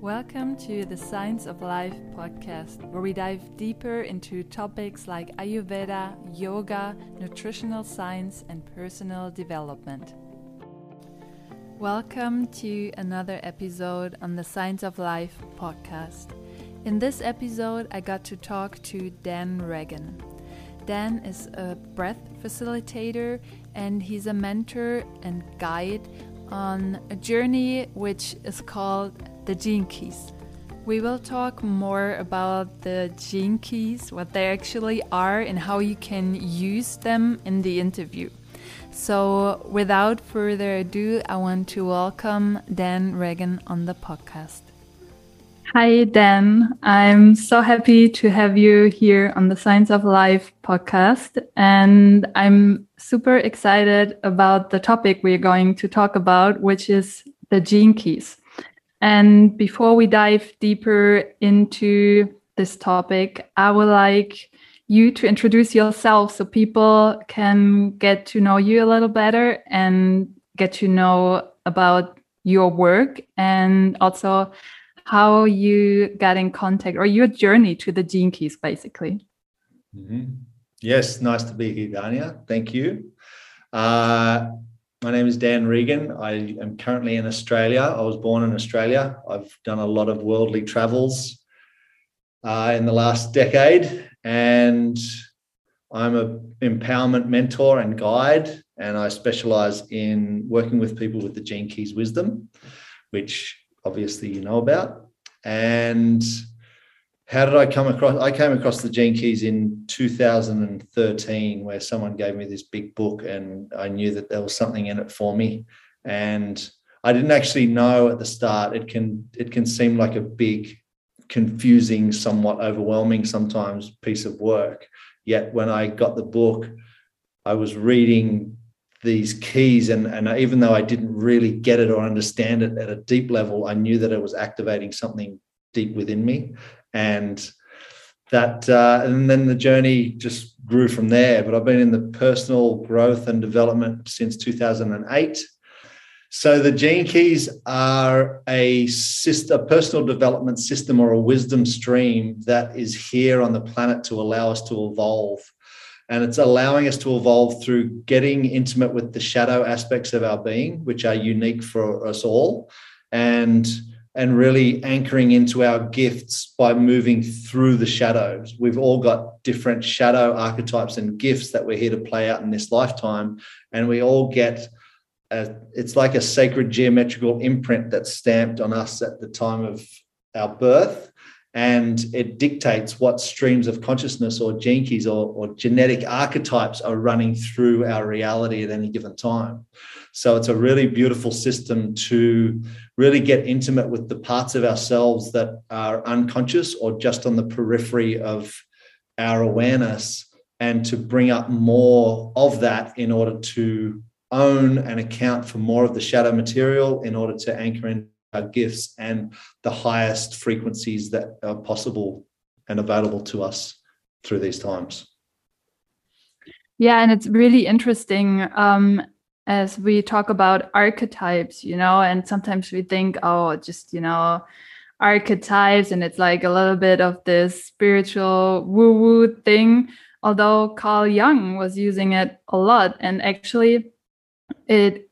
Welcome to the Science of Life podcast, where we dive deeper into topics like Ayurveda, yoga, nutritional science, and personal development. Welcome to another episode on the Science of Life podcast. In this episode, I got to talk to Dan Regan. Dan is a breath facilitator and he's a mentor and guide on a journey which is called the gene keys. We will talk more about the gene keys, what they actually are, and how you can use them in the interview. So, without further ado, I want to welcome Dan Regan on the podcast. Hi, Dan. I'm so happy to have you here on the Science of Life podcast. And I'm super excited about the topic we're going to talk about, which is the gene keys. And before we dive deeper into this topic, I would like you to introduce yourself so people can get to know you a little better and get to know about your work and also how you got in contact or your journey to the gene keys basically. Mm-hmm. yes nice to be here dania. Thank you. Uh, my name is Dan Regan. I am currently in Australia. I was born in Australia. I've done a lot of worldly travels uh, in the last decade, and I'm an empowerment mentor and guide. And I specialize in working with people with the Gene Keys wisdom, which obviously you know about. And how did I come across? I came across the Gene Keys in 2013, where someone gave me this big book, and I knew that there was something in it for me. And I didn't actually know at the start. It can it can seem like a big, confusing, somewhat overwhelming sometimes piece of work. Yet when I got the book, I was reading these keys and, and even though I didn't really get it or understand it at a deep level, I knew that it was activating something deep within me. And that uh, and then the journey just grew from there. But i've been in the personal growth and development since 2008 so the gene keys are a, system, a personal development system or a wisdom stream that is here on the planet to allow us to evolve. And it's allowing us to evolve through getting intimate with the shadow aspects of our being which are unique for us all and and really anchoring into our gifts by moving through the shadows. We've all got different shadow archetypes and gifts that we're here to play out in this lifetime. And we all get a, it's like a sacred geometrical imprint that's stamped on us at the time of our birth. And it dictates what streams of consciousness or keys or, or genetic archetypes are running through our reality at any given time. So it's a really beautiful system to really get intimate with the parts of ourselves that are unconscious or just on the periphery of our awareness and to bring up more of that in order to own and account for more of the shadow material in order to anchor in our gifts and the highest frequencies that are possible and available to us through these times. Yeah, and it's really interesting. Um, as we talk about archetypes, you know, and sometimes we think, oh, just, you know, archetypes, and it's like a little bit of this spiritual woo woo thing. Although Carl Jung was using it a lot, and actually, it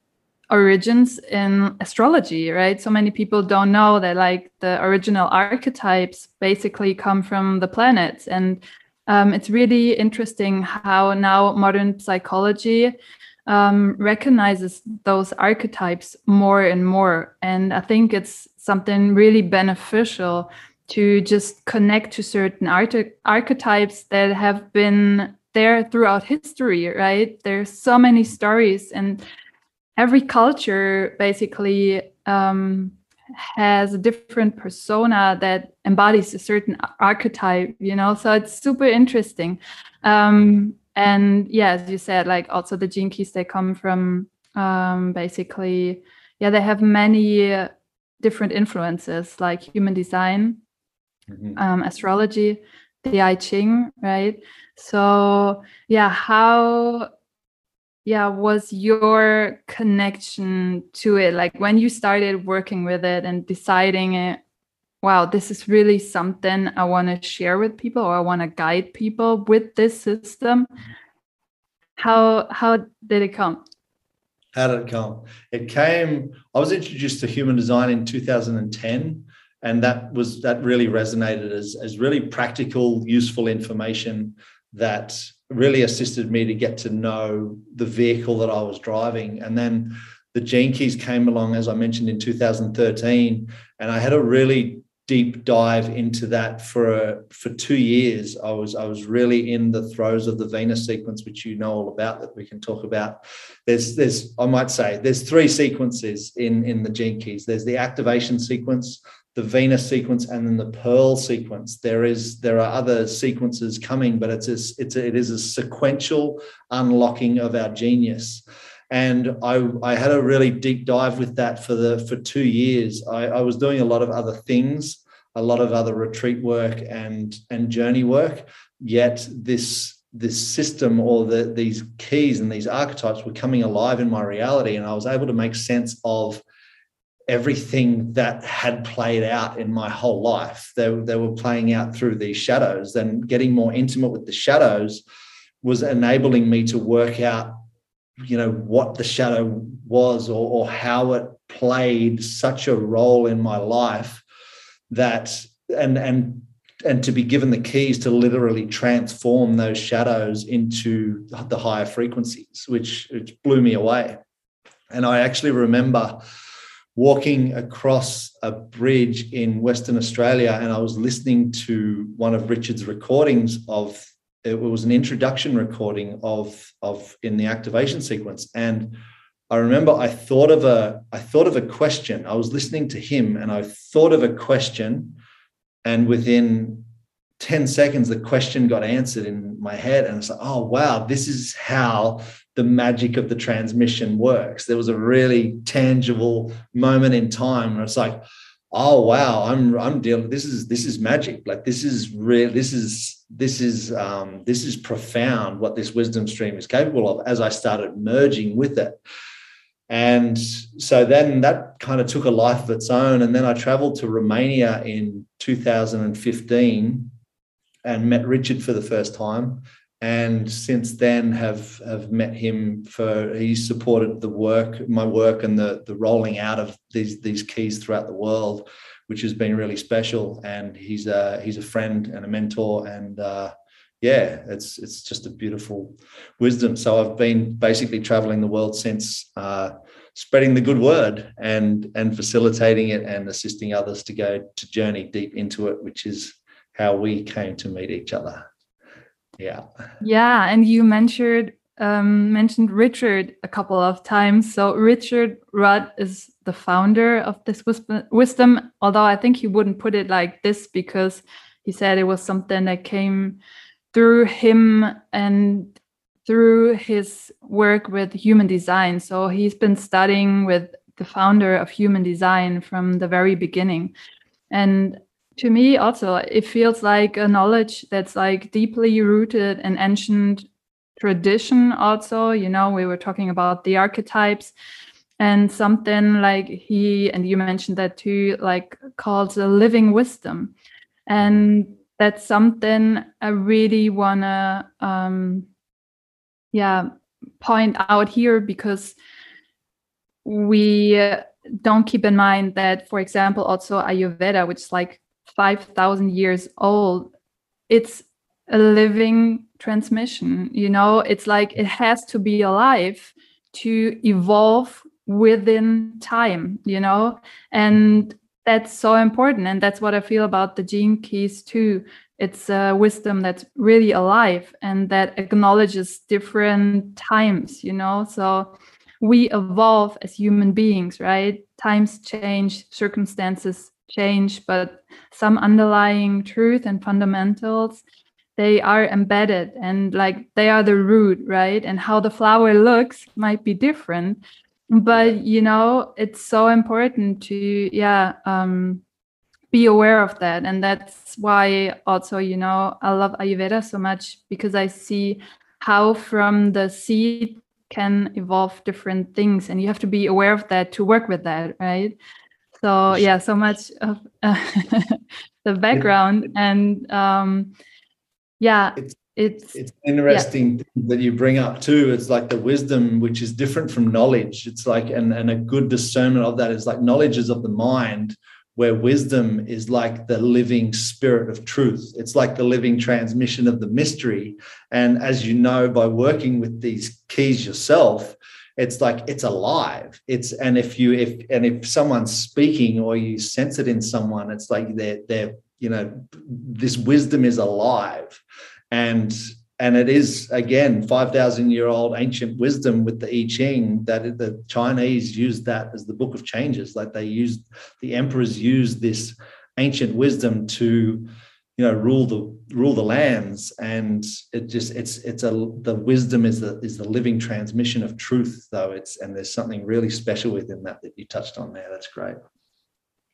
origins in astrology, right? So many people don't know that, like, the original archetypes basically come from the planets. And um, it's really interesting how now modern psychology um, recognizes those archetypes more and more. And I think it's something really beneficial to just connect to certain archetypes that have been there throughout history, right? There's so many stories, and every culture basically um, has a different persona that embodies a certain archetype, you know? So it's super interesting. Um, and yeah as you said like also the gene keys they come from um, basically yeah they have many uh, different influences like human design mm-hmm. um, astrology the i ching right so yeah how yeah was your connection to it like when you started working with it and deciding it wow, this is really something I want to share with people or I want to guide people with this system. How how did it come? How did it come? It came, I was introduced to human design in 2010 and that was that really resonated as, as really practical useful information that really assisted me to get to know the vehicle that i was driving and then the gene keys came along as i mentioned in 2013 and i had a really deep dive into that for for two years i was i was really in the throes of the venus sequence which you know all about that we can talk about there's there's i might say there's three sequences in in the gene keys there's the activation sequence the Venus sequence and then the Pearl sequence. There is there are other sequences coming, but it's a, it's a, it is a sequential unlocking of our genius. And I, I had a really deep dive with that for the for two years. I, I was doing a lot of other things, a lot of other retreat work and and journey work. Yet this this system or the, these keys and these archetypes were coming alive in my reality, and I was able to make sense of everything that had played out in my whole life. They, they were playing out through these shadows. and getting more intimate with the shadows was enabling me to work out, you know, what the shadow was or, or how it played such a role in my life that and and and to be given the keys to literally transform those shadows into the higher frequencies, which, which blew me away. And I actually remember walking across a bridge in Western Australia and I was listening to one of Richard's recordings of it was an introduction recording of of in the activation sequence. And I remember I thought of a I thought of a question. I was listening to him and I thought of a question. And within 10 seconds the question got answered in my head. And it's like oh wow this is how the magic of the transmission works. There was a really tangible moment in time where it's like, oh wow, I'm I'm dealing. This is this is magic. Like this is real. This is this is um, this is profound. What this wisdom stream is capable of. As I started merging with it. And so then that kind of took a life of its own. And then I traveled to Romania in 2015 and met Richard for the first time and since then have have met him for he's supported the work my work and the the rolling out of these these keys throughout the world which has been really special. And he's a he's a friend and a mentor and uh, yeah it's it's just a beautiful wisdom. So i've been basically traveling the world since uh, spreading the good word and and facilitating it and assisting others to go to journey deep into it which is how we came to meet each other yeah. Yeah and you mentioned um, mentioned richard a couple of times. So richard rudd is the founder of this wisdom although i think he wouldn't put it like this because he said it was something that came through him and through his work with human design. So he's been studying with the founder of human design from the very beginning. And to me also it feels like a knowledge that's like deeply rooted in ancient tradition also. You know we were talking about the archetypes and something like he and you mentioned that too like called a living wisdom. And that's something i really want to um yeah point out here because we don't keep in mind that for example also ayurveda which is like 5,000 years old, it's a living transmission. You know, it's like it has to be alive to evolve within time, you know, and that's so important. And that's what I feel about the gene keys too. It's a wisdom that's really alive and that acknowledges different times, you know. So we evolve as human beings, right? Times change, circumstances change, but some underlying truth and fundamentals they are embedded and like they are the root right? And how the flower looks might be different. But you know it's so important to yeah um be aware of that. And that's why also you know i love ayurveda so much because i see how from the seed can evolve different things. And you have to be aware of that to work with that right So yeah, so much of uh, the background and um, yeah, It's- it's it's interesting that you bring up too. It's like the wisdom which is different from knowledge. It's like and, and a good discernment of that is like knowledge is of the mind where wisdom is like the living spirit of truth. It's like the living transmission of the mystery. And as you know by working with these keys yourself it's like it's alive. It's and if you if and if someone's speaking or you sense it in someone it's like they're they're you know this wisdom is alive. And and it is again 5000 year old ancient wisdom with the i ching that the chinese used that as the book of changes. Like they used the emperors used this ancient wisdom to you know rule the rule the lands and it just it's it's a the wisdom is the is the living transmission of truth though it's and there's something really special within that that you touched on there that's great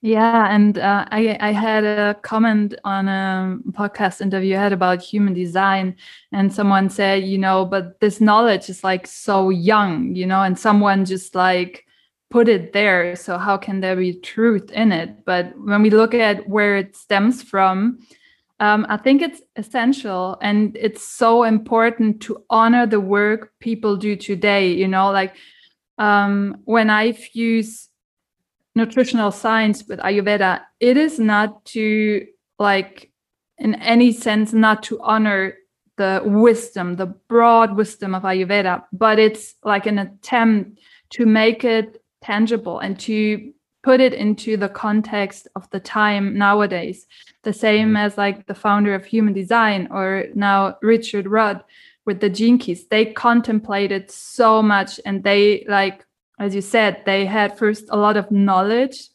Yeah, and uh, I I had a comment on a podcast interview I had about human design, and someone said, you know, but this knowledge is like so young, you know, and someone just like put it there. So how can there be truth in it? But when we look at where it stems from, um, I think it's essential and it's so important to honor the work people do today. You know, like um, when I fuse nutritional science with ayurveda it is not to like in any sense not to honor the wisdom the broad wisdom of ayurveda but it's like an attempt to make it tangible and to put it into the context of the time nowadays the same mm-hmm. as like the founder of human design or now richard rudd with the gene keys they contemplated so much and they like as you said, they had first a lot of knowledge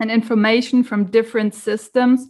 and information from different systems.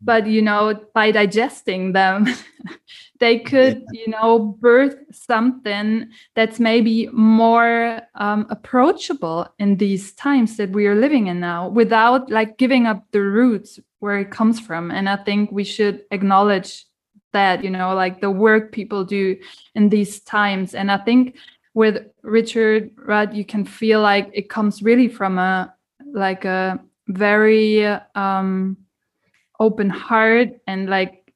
But you know, by digesting them, they could, you know, birth something that's maybe more um, approachable in these times that we are living in now, without like giving up the roots where it comes from. And I think we should acknowledge that, you know, like the work people do in these times. And I think with Richard Rudd, you can feel like it comes really from a like a very um, open heart and like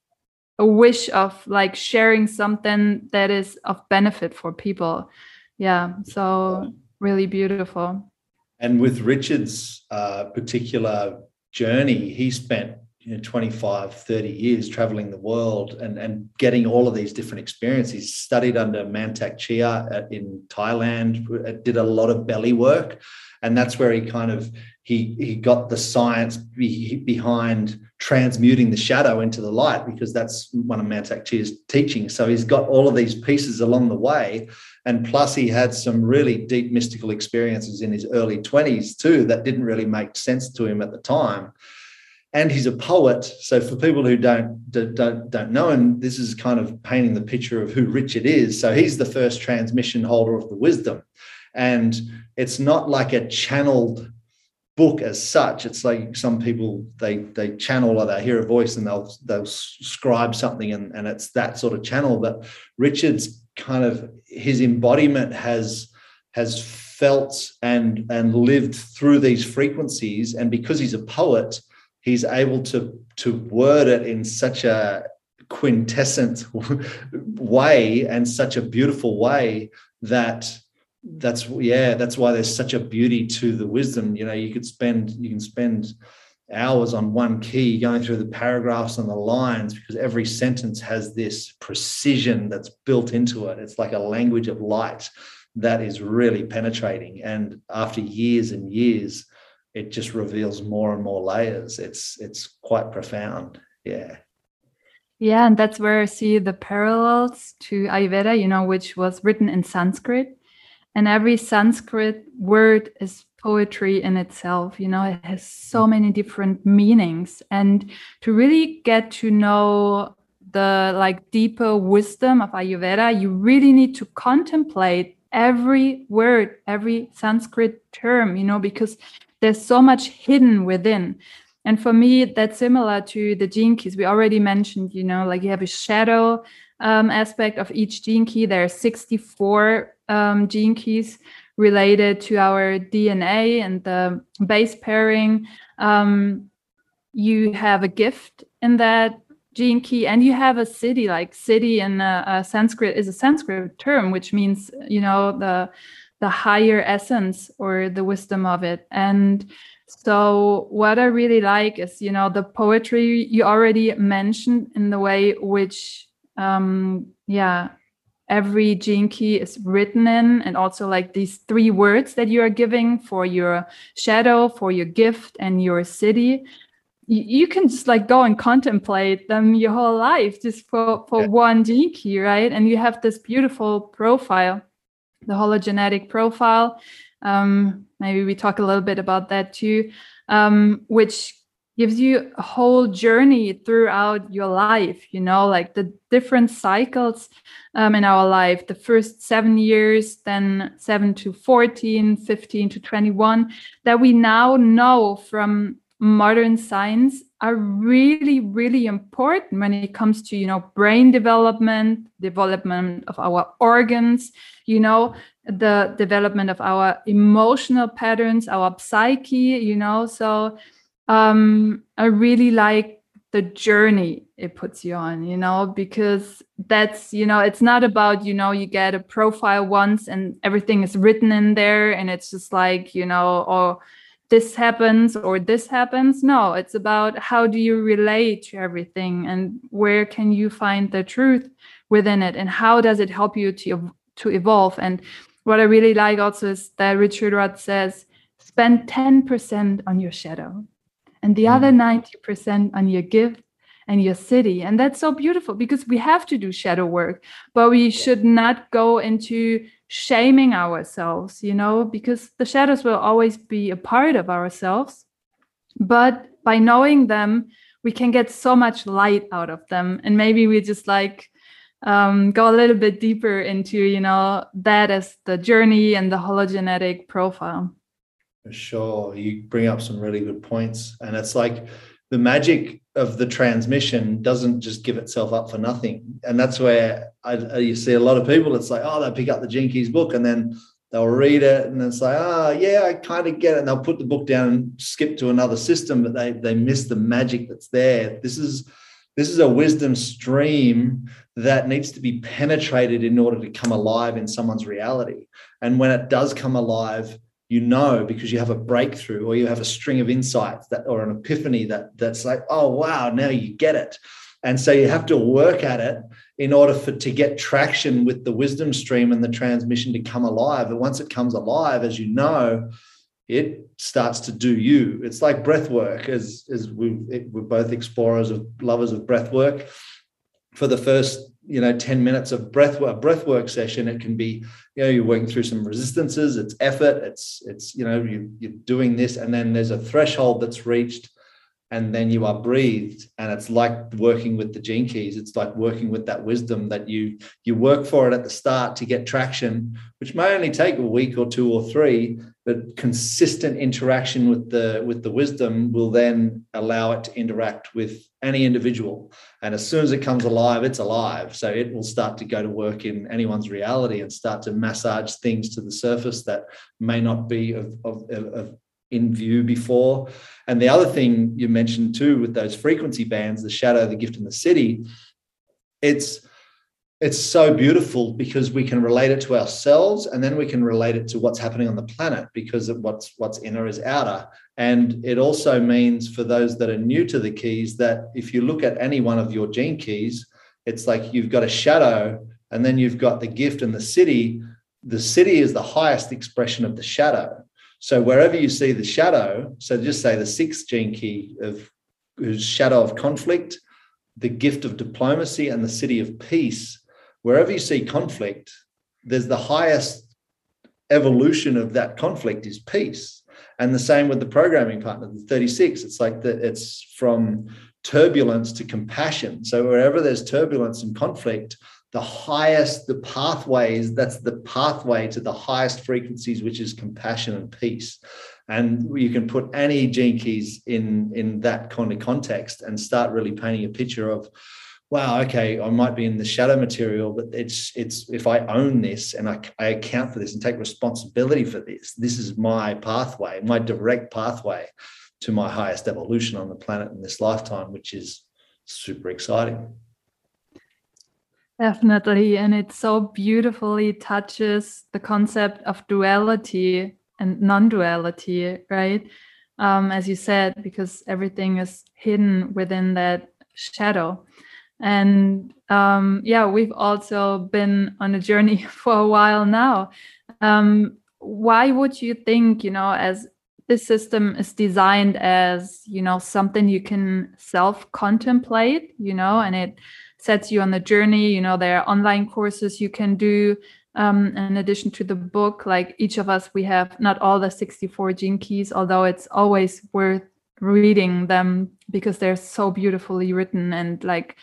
a wish of like sharing something that is of benefit for people. Yeah, so really beautiful. And with Richard's uh, particular journey, he spent you know 25 30 years traveling the world and and getting all of these different experiences studied under mantak chia in thailand did a lot of belly work and that's where he kind of he he got the science be, behind transmuting the shadow into the light because that's one of mantak chia's teachings so he's got all of these pieces along the way and plus he had some really deep mystical experiences in his early 20s too that didn't really make sense to him at the time and he's a poet. So for people who don't don't don't know him, this is kind of painting the picture of who Richard is. So he's the first transmission holder of the wisdom, and it's not like a channeled book as such. It's like some people they they channel or they hear a voice and they'll they'll scribe something and, and it's that sort of channel. But Richard's kind of his embodiment has has felt and and lived through these frequencies, and because he's a poet he's able to to word it in such a quintessent way and such a beautiful way that that's yeah that's why there's such a beauty to the wisdom you know you could spend you can spend hours on one key going through the paragraphs and the lines because every sentence has this precision that's built into it it's like a language of light that is really penetrating and after years and years it just reveals more and more layers. It's it's quite profound. Yeah. Yeah, and that's where I see the parallels to Ayurveda, you know, which was written in Sanskrit. And every Sanskrit word is poetry in itself. You know, it has so many different meanings. And to really get to know the like deeper wisdom of Ayurveda, you really need to contemplate every word, every Sanskrit term, you know, because there's so much hidden within and for me that's similar to the gene keys we already mentioned you know like you have a shadow um, aspect of each gene key there are 64 um, gene keys related to our DNA and the base pairing. Um, you have a gift in that gene key and you have a siddhi. like siddhi in a, sanskrit is a sanskrit term which means you know the the higher essence or the wisdom of it and so what i really like is you know the poetry you already mentioned in the way which um yeah every gene key is written in and also like these three words that you are giving for your shadow for your gift and your siddhi you can just like go and contemplate them your whole life just for for yeah. one gene key right? And you have this beautiful profile the hologenetic profile. Um, maybe we talk a little bit about that too. Um, which gives you a whole journey throughout your life you know like the different cycles um, in our life. The first seven years then 7 to 14 15 to 21 that we now know from modern science are really really important when it comes to you know brain development development of our organs you know the development of our emotional patterns our psyche you know. So um i really like the journey it puts you on you know because that's you know it's not about you know you get a profile once and everything is written in there and it's just like you know or this happens or this happens. No it's about how do you relate to everything and where can you find the truth within it and how does it help you to to evolve? And what i really like also is that richard rudd says spend 10% on your shadow and the mm. other 90% on your gift and your siddhi. and that's so beautiful because we have to do shadow work but we should not go into shaming ourselves, you know, because the shadows will always be a part of ourselves. But by knowing them, we can get so much light out of them. And maybe we just like um, go a little bit deeper into, you know, that as the journey and the hologenetic profile. For sure. You bring up some really good points. And it's like, the magic of the transmission doesn't just give itself up for nothing. And that's where I, you see a lot of people, it's like, oh, they pick up the Keys book and then they'll read it and it's like, oh, yeah, I kind of get it. And they'll put the book down and skip to another system, but they, they miss the magic that's there. This is, this is a wisdom stream that needs to be penetrated in order to come alive in someone's reality. And when it does come alive, you know because you have a breakthrough or you have a string of insights that or an epiphany that that's like oh wow now you get it. And so you have to work at it in order for to get traction with the wisdom stream and the transmission to come alive. And once it comes alive as you know it starts to do you. It's like breath work as as we we're both explorers of lovers of breath work. For the first you know 10 minutes of breath breath work session it can be you know you're working through some resistances it's effort it's it's you know you, you're doing this and then there's a threshold that's reached and then you are breathed and it's like working with the gene keys it's like working with that wisdom that you you work for it at the start to get traction which may only take a week or two or three but consistent interaction with the with the wisdom will then allow it to interact with any individual and as soon as it comes alive it's alive so it will start to go to work in anyone's reality and start to massage things to the surface that may not be of, of, of in view before. And the other thing you mentioned too with those frequency bands, the shadow, the gift, and the siddhi it's it's so beautiful because we can relate it to ourselves and then we can relate it to what's happening on the planet because what's what's inner is outer. And it also means for those that are new to the keys that if you look at any one of your gene keys it's like you've got a shadow and then you've got the gift and the siddhi. The siddhi is the highest expression of the shadow. So wherever you see the shadow, so just say the sixth gene key of shadow of conflict, the gift of diplomacy, and the siddhi of peace, wherever you see conflict, there's the highest evolution of that conflict is peace. And the same with the programming partner, the 36. It's like that it's from turbulence to compassion. So wherever there's turbulence and conflict, the highest, the pathways, that's the pathway to the highest frequencies, which is compassion and peace. And you can put any gene keys in, in that kind of context and start really painting a picture of wow, okay, I might be in the shadow material, but it's it's if I own this and I, I account for this and take responsibility for this, this is my pathway, my direct pathway to my highest evolution on the planet in this lifetime, which is super exciting. Definitely. And it so beautifully touches the concept of duality and non duality, right? Um, as you said, because everything is hidden within that shadow. And um, yeah, we've also been on a journey for a while now. Um, why would you think, you know, as this system is designed as, you know, something you can self contemplate, you know, and it sets you on the journey, you know, there are online courses you can do. Um, in addition to the book, like each of us, we have not all the 64 gene keys, although it's always worth reading them because they're so beautifully written and like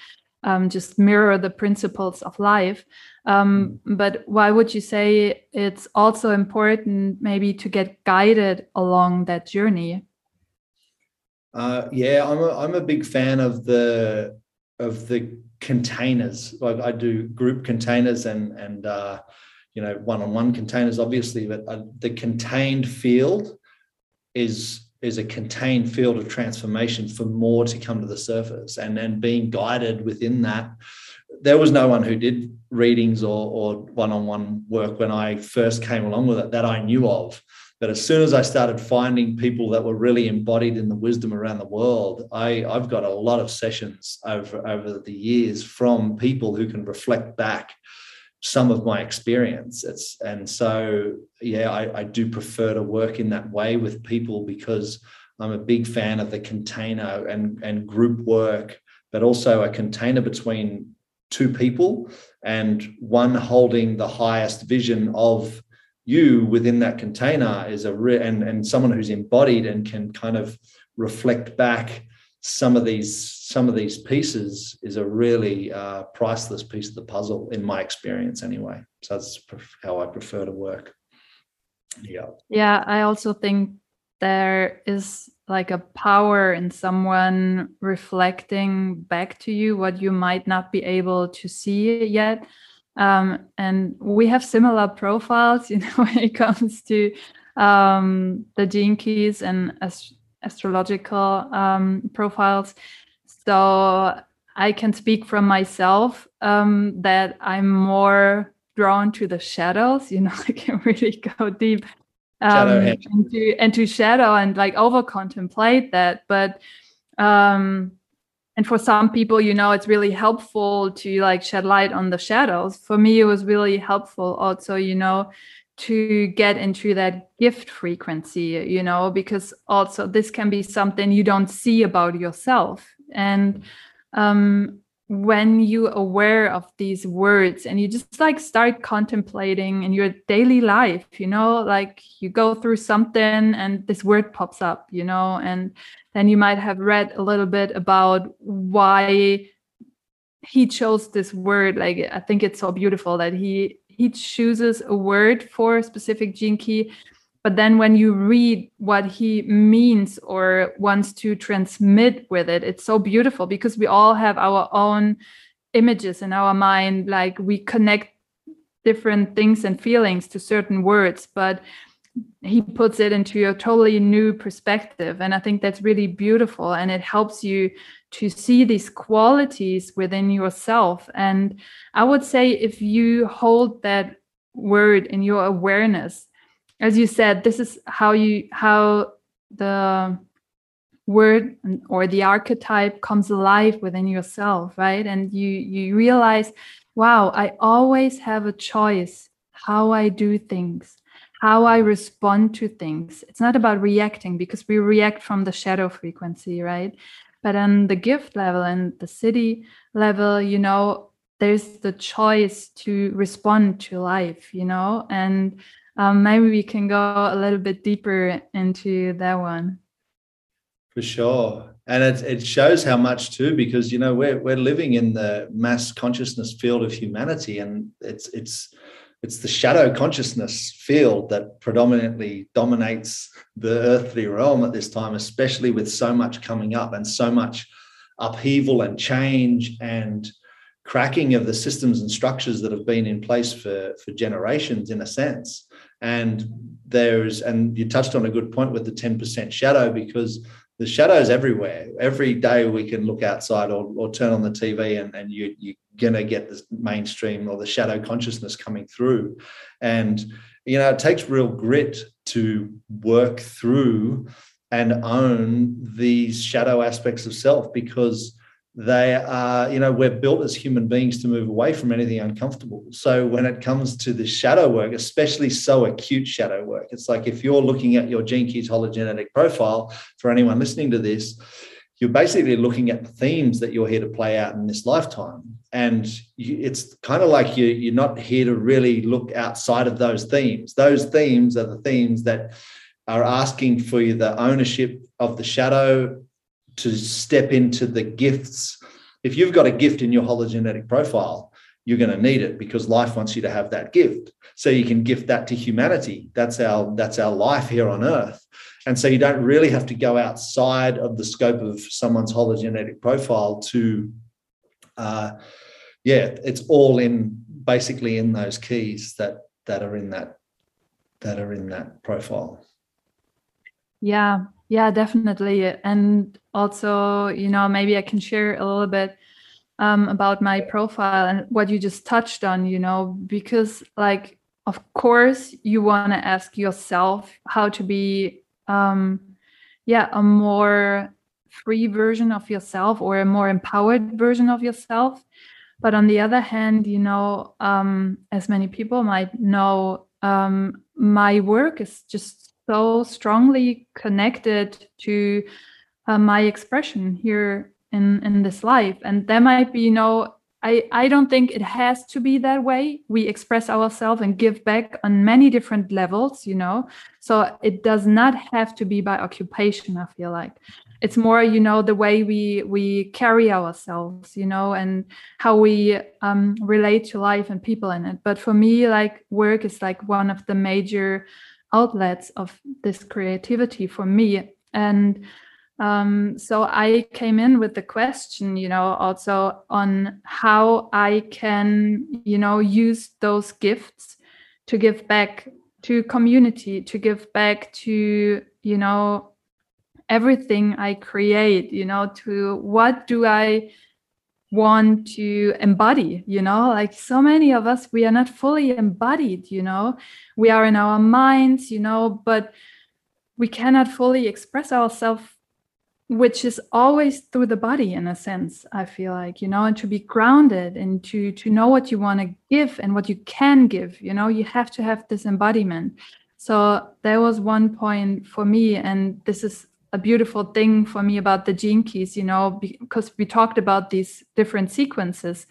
um, just mirror the principles of life. Um, mm. but why would you say it's also important maybe to get guided along that journey? Uh, yeah, I'm a, I'm a big fan of the of the containers. Like I do group containers and and uh, you know one on one containers, obviously, but uh, the contained field is is a contained field of transformation for more to come to the surface. And then being guided within that there was no one who did readings or, or one-on-one work when i first came along with it that i knew of. But as soon as i started finding people that were really embodied in the wisdom around the world I, i've got a lot of sessions over, over the years from people who can reflect back some of my experience. It's and so yeah, I, I do prefer to work in that way with people because I'm a big fan of the container and and group work, but also a container between two people and one holding the highest vision of you within that container is a re- and and someone who's embodied and can kind of reflect back some of these some of these pieces is a really uh, priceless piece of the puzzle in my experience anyway. So that's how i prefer to work. Yeah. Yeah i also think there is like a power in someone reflecting back to you what you might not be able to see yet. Um, and we have similar profiles you know when it comes to um, the gene keys and as astrological um, profiles. So I can speak from myself um, that I'm more drawn to the shadows. You know, I can really go deep um, into into shadow and like over contemplate that. But um, and for some people, you know, it's really helpful to like shed light on the shadows. For me, it was really helpful also, you know, to get into that gift frequency, you know, because also this can be something you don't see about yourself. And um, when you aware of these words and you just like start contemplating in your daily life, you know, like you go through something and this word pops up, you know, and then you might have read a little bit about why he chose this word like i think it's so beautiful that he he chooses a word for a specific gene key but then when you read what he means or wants to transmit with it it's so beautiful because we all have our own images in our mind like we connect different things and feelings to certain words but he puts it into a totally new perspective. And i think that's really beautiful. And it helps you to see these qualities within yourself. And i would say if you hold that word in your awareness as you said this is how you how the word or the archetype comes alive within yourself right? And you you realize wow i always have a choice how i do things how I respond to things. It's not about reacting because we react from the shadow frequency, right? But on the gift level and the siddhi level, you know, there's the choice to respond to life, you know, and um, maybe we can go a little bit deeper into that one. For sure. And it, it shows how much too, because you know we're we're living in the mass consciousness field of humanity, and it's it's it's the shadow consciousness field that predominantly dominates the earthly realm at this time, especially with so much coming up and so much upheaval and change and cracking of the systems and structures that have been in place for for generations in a sense. And there's and you touched on a good point with the 10% shadow because the shadows everywhere. Every day we can look outside or, or turn on the tv and, and you, you're going to get the mainstream or the shadow consciousness coming through. And you know it takes real grit to work through and own these shadow aspects of self because they are, you know, we're built as human beings to move away from anything uncomfortable. So when it comes to the shadow work, especially so acute shadow work, it's like if you're looking at your gene keys hologenetic profile for anyone listening to this, you're basically looking at the themes that you're here to play out in this lifetime. And you, it's kind of like you, you're not here to really look outside of those themes. Those themes are the themes that are asking for you the ownership of the shadow to step into the gifts. If you've got a gift in your hologenetic profile, you're going to need it because life wants you to have that gift. So you can gift that to humanity. That's our that's our life here on earth. And so you don't really have to go outside of the scope of someone's hologenetic profile to uh, yeah, it's all in basically in those keys that that are in that that are in that profile. Yeah, yeah, definitely. And also, you know, maybe I can share a little bit um, about my profile and what you just touched on, you know, because, like, of course, you want to ask yourself how to be, um, yeah, a more free version of yourself or a more empowered version of yourself. But on the other hand, you know, um, as many people might know, um, my work is just so strongly connected to uh, my expression here in in this life and there might be you know I, I don't think it has to be that way. We express ourselves and give back on many different levels, you know. So it does not have to be by occupation, I feel like. It's more, you know, the way we we carry ourselves, you know, and how we um, relate to life and people in it. But for me, like work is like one of the major outlets of this creativity for me. And um, so i came in with the question you know also on how i can you know use those gifts to give back to community to give back to you know everything i create you know to what do i want to embody you know? Like so many of us we are not fully embodied you know? We are in our minds you know? But we cannot fully express ourselves which is always through the body in a sense i feel like you know? And to be grounded and to to know what you want to give and what you can give you know? You have to have this embodiment. So there was one point for me and this is a beautiful thing for me about the gene keys, you know, because we talked about these different sequences.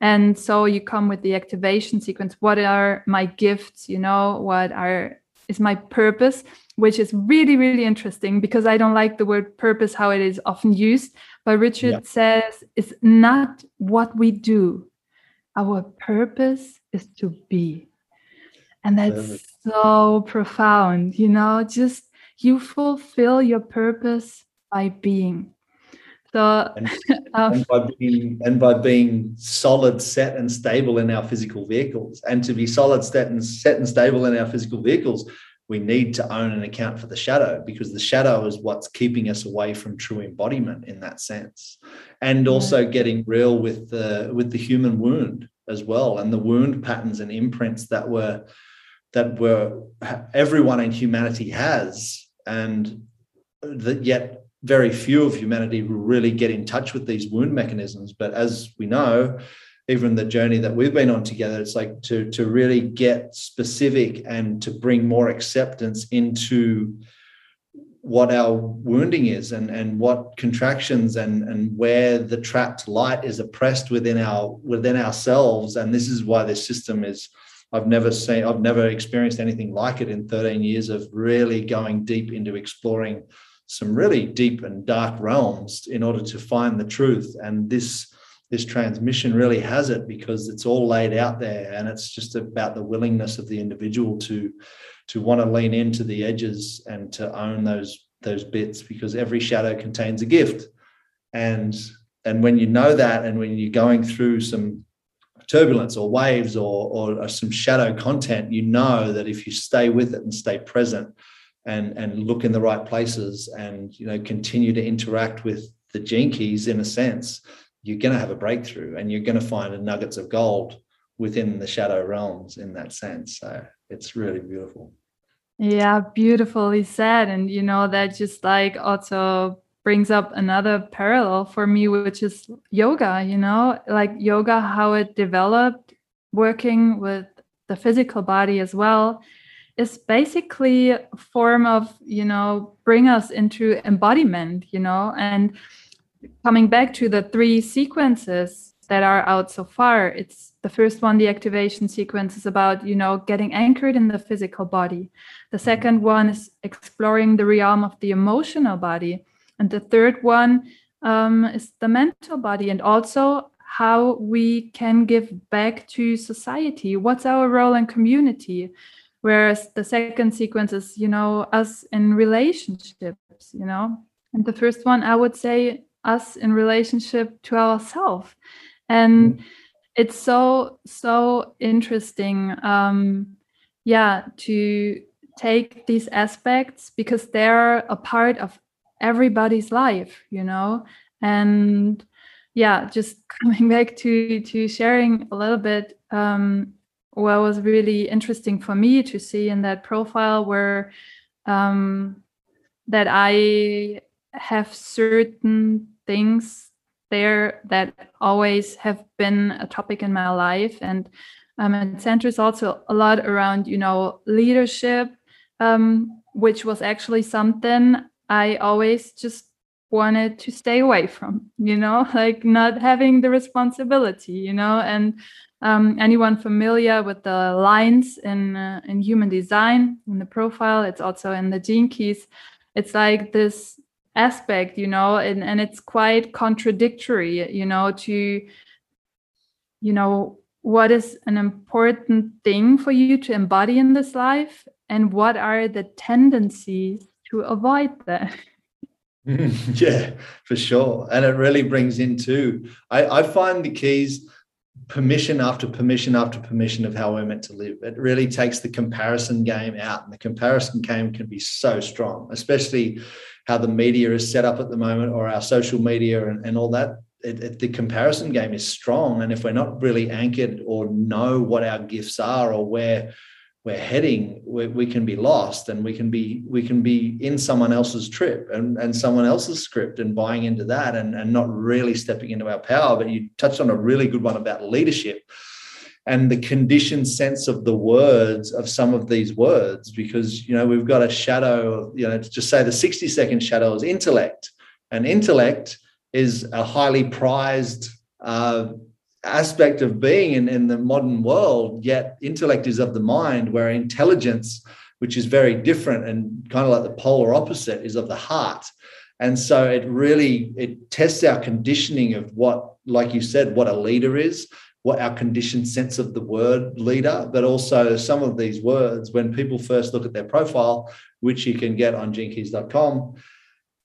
And so you come with the activation sequence. What are my gifts? You know, what are is my purpose, which is really, really interesting because I don't like the word purpose, how it is often used. But Richard yeah. says it's not what we do. Our purpose is to be. And that's so profound, you know, just you fulfill your purpose by being. So, and, um, and, by being and by being solid, set, and stable in our physical vehicles, and to be solid, set, and set and stable in our physical vehicles, we need to own and account for the shadow because the shadow is what's keeping us away from true embodiment in that sense, and also getting real with the with the human wound as well, and the wound patterns and imprints that were that were everyone in humanity has and that yet very few of humanity really get in touch with these wound mechanisms. But as we know, even the journey that we've been on together, it's like to, to really get specific and to bring more acceptance into what our wounding is and, and what contractions and, and where the trapped light is oppressed within our within ourselves. And this is why this system is I've never seen, I've never experienced anything like it in 13 years of really going deep into exploring some really deep and dark realms in order to find the truth. And this this transmission really has it because it's all laid out there, and it's just about the willingness of the individual to to want to lean into the edges and to own those those bits because every shadow contains a gift, and and when you know that and when you're going through some turbulence or waves or, or some shadow content you know that if you stay with it and stay present and and look in the right places and you know continue to interact with the keys in a sense you're going to have a breakthrough and you're going to find nuggets of gold within the shadow realms in that sense. So it's really beautiful. Yeah beautifully said. And you know that just like also brings up another parallel for me which is yoga you know like yoga how it developed working with the physical body as well is basically a form of you know bring us into embodiment you know and coming back to the three sequences that are out so far it's the first one the activation sequence is about you know getting anchored in the physical body. The second one is exploring the realm of the emotional body and the third one um, is the mental body and also how we can give back to society. What's our role in community? Whereas the second sequence is you know us in relationships you know? And the first one i would say us in relationship to ourselves and mm. it's so so interesting um yeah to take these aspects because they're a part of everybody's life you know? And yeah just coming back to to sharing a little bit um what was really interesting for me to see in that profile were um, that I have certain things there that always have been a topic in my life. And um, it centers also a lot around you know leadership um, which was actually something i always just wanted to stay away from you know like not having the responsibility you know and um, anyone familiar with the lines in uh, in human design in the profile it's also in the gene keys it's like this aspect you know and, and it's quite contradictory you know to you know what is an important thing for you to embody in this life and what are the tendencies to avoid that mm, yeah for sure and it really brings into I, I find the keys permission after permission after permission of how we're meant to live. It really takes the comparison game out, and the comparison game can be so strong, especially how the media is set up at the moment or our social media and, and all that. It, it, the comparison game is strong, and if we're not really anchored or know what our gifts are or where we're heading we, we, can be lost and we can be we can be in someone else's trip and, and someone else's script and buying into that and, and not really stepping into our power. But you touched on a really good one about leadership and the conditioned sense of the words of some of these words because you know we've got a shadow you know to just say the 60 second shadow is intellect. And intellect is a highly prized uh, aspect of being in, in the modern world, yet intellect is of the mind, where intelligence, which is very different and kind of like the polar opposite, is of the heart. And so it really it tests our conditioning of what, like you said, what a leader is, what our conditioned sense of the word leader, but also some of these words, when people first look at their profile, which you can get on genekeys.com,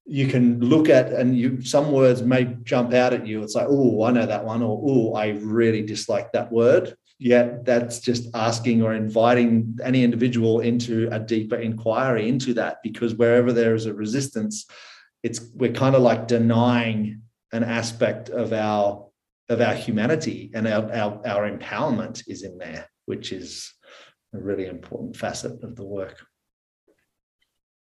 you can look at and you some words may jump out at you. It's like oh i know that one or oh i really dislike that word. Yet that's just asking or inviting any individual into a deeper inquiry into that because wherever there is a resistance it's we're kind of like denying an aspect of our of our humanity and our, our, our empowerment is in there which is a really important facet of the work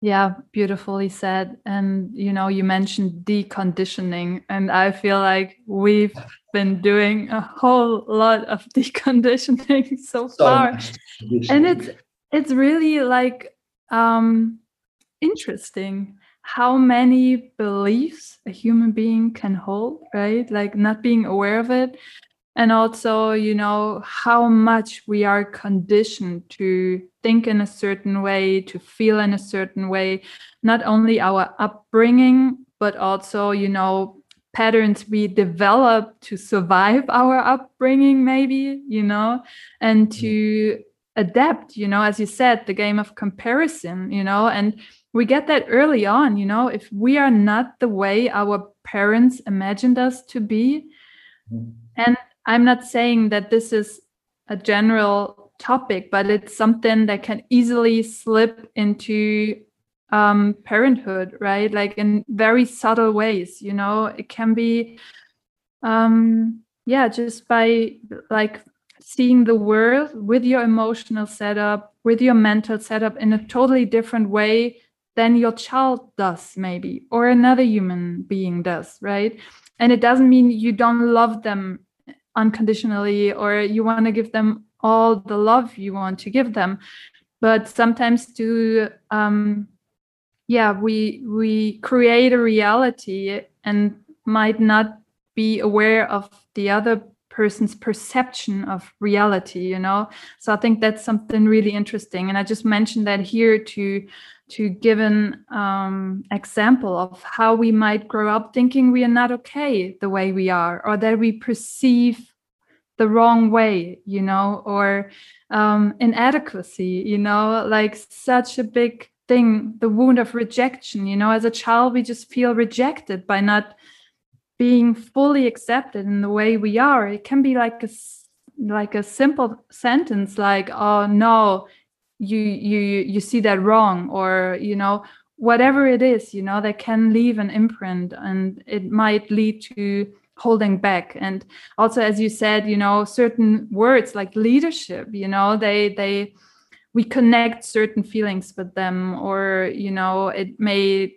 yeah, beautifully said. And you know, you mentioned deconditioning, and I feel like we've been doing a whole lot of deconditioning so, so far. And it's it's really like um interesting how many beliefs a human being can hold, right? Like not being aware of it and also you know how much we are conditioned to think in a certain way to feel in a certain way. Not only our upbringing but also you know patterns we develop to survive our upbringing maybe you know and to adapt you know as you said the game of comparison you know. And we get that early on you know if we are not the way our parents imagined us to be. Mm-hmm. and i'm not saying that this is a general topic but it's something that can easily slip into um, parenthood right? Like in very subtle ways you know? It can be um yeah just by like seeing the world with your emotional setup with your mental setup in a totally different way than your child does maybe or another human being does right? And it doesn't mean you don't love them unconditionally or you want to give them all the love you want to give them. But sometimes to um yeah we we create a reality and might not be aware of the other person's perception of reality you know? So i think that's something really interesting. And i just mentioned that here to to give an um, example of how we might grow up thinking we are not okay the way we are or that we perceive the wrong way you know or um, inadequacy you know like such a big thing the wound of rejection you know. As a child we just feel rejected by not being fully accepted in the way we are. It can be like a like a simple sentence like oh no you you you see that wrong or you know whatever it is you know that can leave an imprint and it might lead to holding back. And also as you said you know certain words like leadership you know they they we connect certain feelings with them or you know it may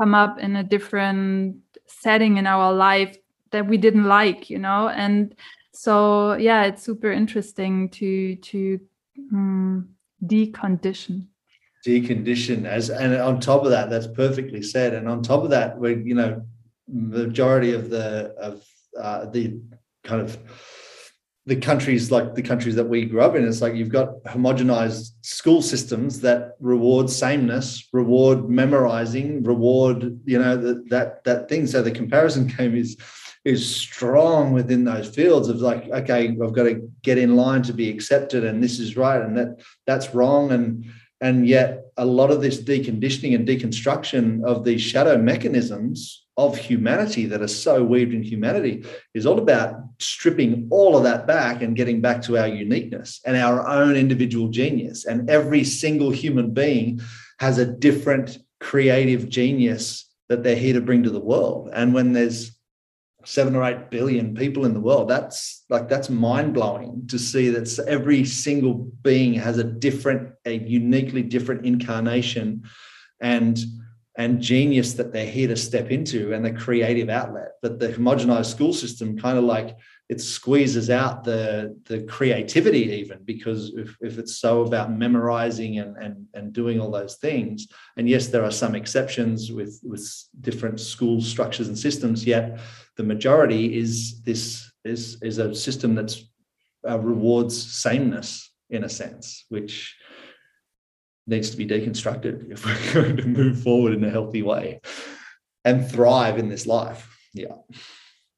come up in a different setting in our life that we didn't like you know and so yeah it's super interesting to to um, decondition decondition as and on top of that that's perfectly said and on top of that we you know majority of the of uh, the kind of the countries like the countries that we grew up in, it's like you've got homogenized school systems that reward sameness, reward memorizing, reward you know that that that thing. So the comparison game is is strong within those fields of like, okay, I've got to get in line to be accepted, and this is right, and that that's wrong, and and yet a lot of this deconditioning and deconstruction of these shadow mechanisms of humanity that are so weaved in humanity is all about stripping all of that back and getting back to our uniqueness and our own individual genius. And every single human being has a different creative genius that they're here to bring to the world. And when there's seven or eight billion people in the world, that's like that's mind blowing to see that every single being has a different, a uniquely different incarnation. And and genius that they're here to step into and the creative outlet but the homogenized school system kind of like it squeezes out the the creativity even because if, if it's so about memorizing and, and and doing all those things and yes there are some exceptions with with different school structures and systems yet the majority is this is is a system that's uh, rewards sameness in a sense which needs to be deconstructed if we're going to move forward in a healthy way and thrive in this life. Yeah.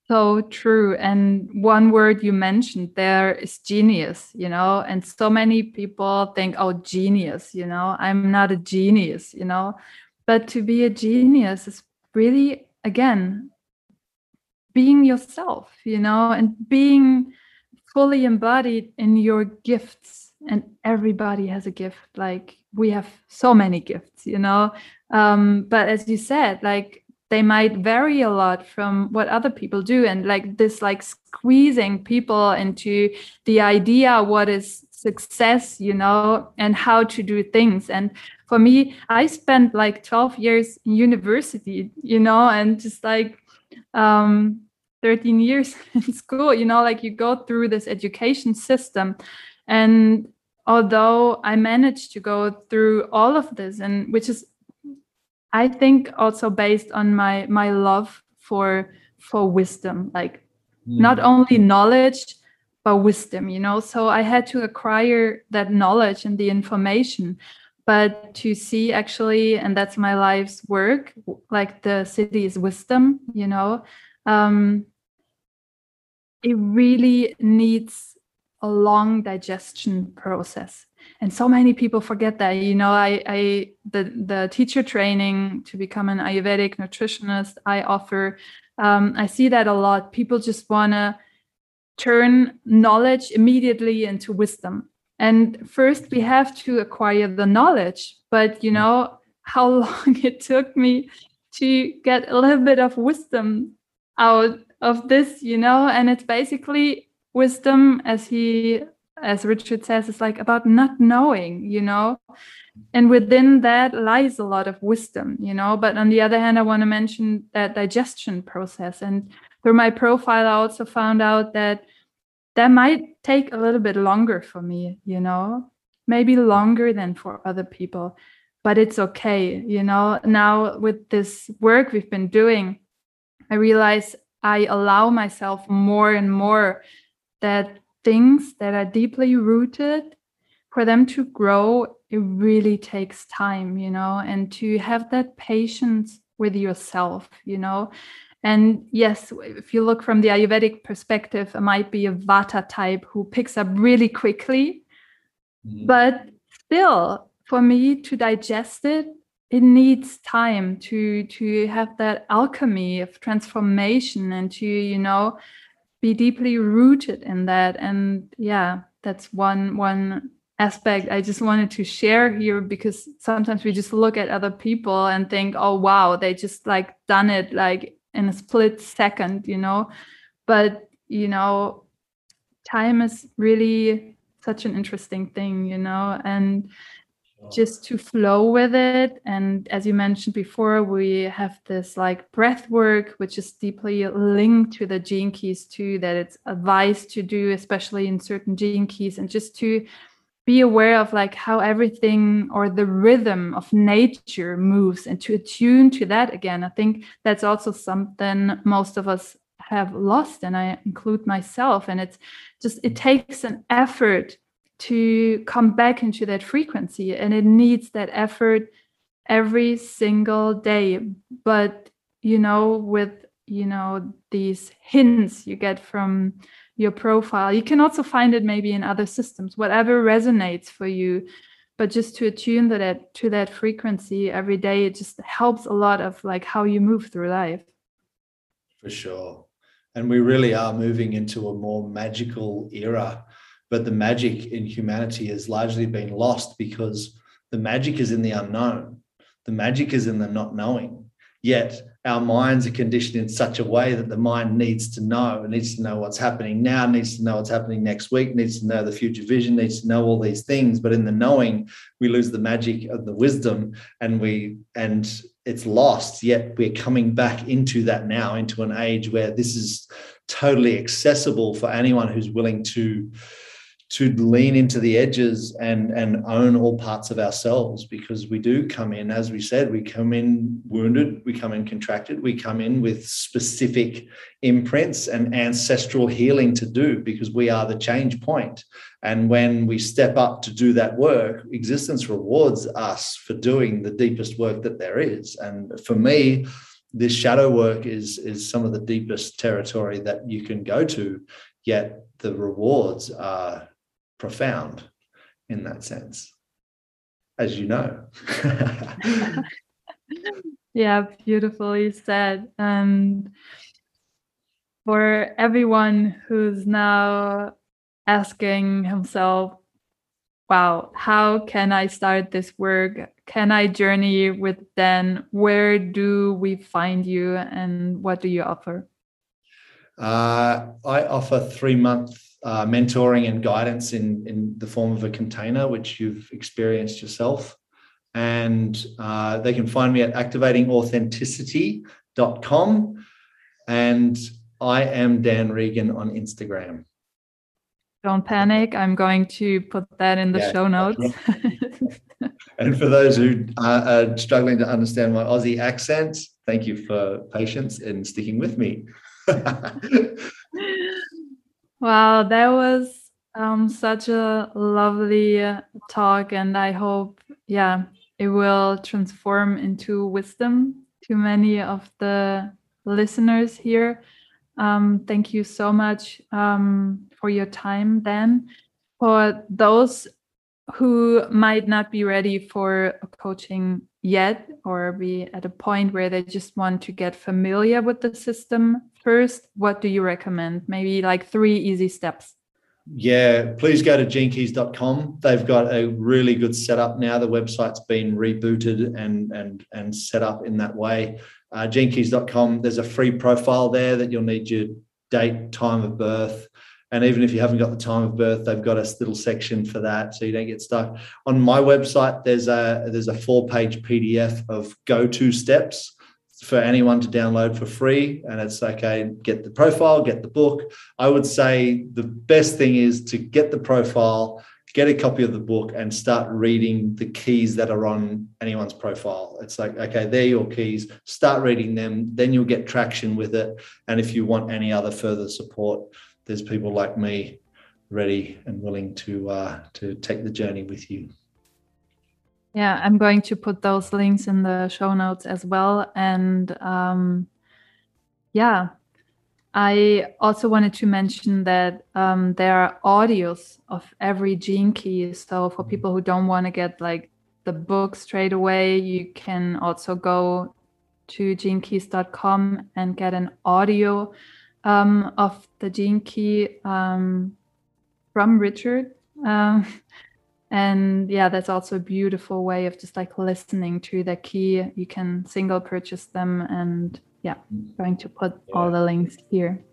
So true. And one word you mentioned there is genius, you know, and so many people think, oh, genius, you know, I'm not a genius, you know, but to be a genius is really, again, being yourself, you know, and being fully embodied in your gifts. And everybody has a gift. Like we have so many gifts you know um, but as you said like they might vary a lot from what other people do. And like this like squeezing people into the idea what is success you know and how to do things. And for me i spent like 12 years in university you know and just like um 13 years in school you know like you go through this education system. And although I managed to go through all of this, and which is, I think, also based on my my love for for wisdom, like mm. not only knowledge but wisdom, you know. So I had to acquire that knowledge and the information, but to see actually, and that's my life's work, like the Siddhi is wisdom, you know. Um, it really needs a long digestion process and so many people forget that you know i i the the teacher training to become an ayurvedic nutritionist i offer um, i see that a lot. People just want to turn knowledge immediately into wisdom. And first we have to acquire the knowledge but you know how long it took me to get a little bit of wisdom out of this you know? And it's basically wisdom as he as richard says is like about not knowing you know? And within that lies a lot of wisdom you know? But on the other hand i want to mention that digestion process. And through my profile i also found out that that might take a little bit longer for me you know? Maybe longer than for other people but it's okay you know? Now with this work we've been doing i realize i allow myself more and more that things that are deeply rooted for them to grow it really takes time you know and to have that patience with yourself you know and yes if you look from the ayurvedic perspective it might be a vata type who picks up really quickly mm-hmm. but still for me to digest it it needs time to to have that alchemy of transformation and to you know be deeply rooted in that. And yeah that's one one aspect i just wanted to share here because sometimes we just look at other people and think oh wow they just like done it like in a split second you know? But you know time is really such an interesting thing you know? And just to flow with it. And as you mentioned before, we have this like breath work, which is deeply linked to the gene keys too, that it's advised to do, especially in certain gene keys, and just to be aware of like how everything or the rhythm of nature moves and to attune to that again. I think that's also something most of us have lost, and I include myself. And it's just, it takes an effort to come back into that frequency and it needs that effort every single day. But you know with you know these hints you get from your profile you can also find it maybe in other systems whatever resonates for you. But just to attune to that to that frequency every day it just helps a lot of like how you move through life. For sure. And we really are moving into a more magical era but the magic in humanity has largely been lost because the magic is in the unknown. The magic is in the not knowing. Yet our minds are conditioned in such a way that the mind needs to know it needs to know what's happening now needs to know what's happening next week needs to know the future vision needs to know all these things. But in the knowing we lose the magic of the wisdom and we and it's lost. Yet we're coming back into that now into an age where this is totally accessible for anyone who's willing to to lean into the edges and and own all parts of ourselves because we do come in as we said we come in wounded we come in contracted we come in with specific imprints and ancestral healing to do because we are the change point. And when we step up to do that work existence rewards us for doing the deepest work that there is. And for me this shadow work is is some of the deepest territory that you can go to yet the rewards are profound in that sense, as you know. yeah, beautifully said. And for everyone who's now asking himself, wow, how can I start this work? Can I journey with Dan? Where do we find you and what do you offer? Uh, I offer three month uh, mentoring and guidance in, in the form of a container, which you've experienced yourself. And uh, they can find me at activatingauthenticity.com. And I am Dan Regan on Instagram. Don't panic. I'm going to put that in the yeah. show notes. and for those who are struggling to understand my Aussie accent, thank you for patience and sticking with me. wow, that was um, such a lovely talk, and I hope, yeah, it will transform into wisdom to many of the listeners here. Um, thank you so much um, for your time, Dan. For those who might not be ready for coaching yet or be at a point where they just want to get familiar with the system first, what do you recommend? Maybe like three easy steps. Yeah, please go to genekeys.com. They've got a really good setup now. The website's been rebooted and and and set up in that way. Uh, genekeys.com. There's a free profile there that you'll need your date, time of birth, and even if you haven't got the time of birth, they've got a little section for that, so you don't get stuck. On my website, there's a there's a four page PDF of go to steps for anyone to download for free. And it's okay, get the profile, get the book. I would say the best thing is to get the profile, get a copy of the book, and start reading the keys that are on anyone's profile. It's like, okay, they're your keys. Start reading them, then you'll get traction with it. And if you want any other further support, there's people like me ready and willing to uh, to take the journey with you. Yeah, I'm going to put those links in the show notes as well. And um, yeah, I also wanted to mention that um, there are audios of every gene key. So for people who don't want to get like the book straight away, you can also go to genekeys.com and get an audio um, of the gene key um, from Richard. And yeah that's also a beautiful way of just like listening to the key. You can single purchase them and yeah going to put yeah. all the links here.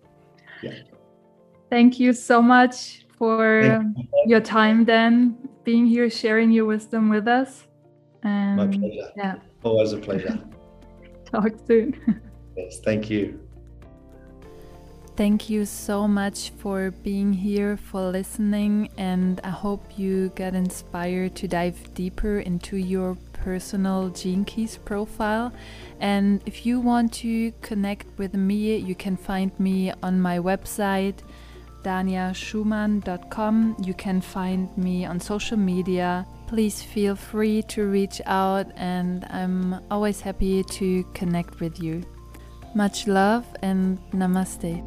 Yeah. thank you so much for you. your time Dan being here sharing your wisdom with us. And my pleasure. yeah. Always a pleasure. Talk soon. Yes thank you Thank you so much for being here, for listening, and I hope you get inspired to dive deeper into your personal Gene Keys profile. And if you want to connect with me, you can find me on my website daniaschumann.com. You can find me on social media. Please feel free to reach out, and I'm always happy to connect with you. Much love and namaste.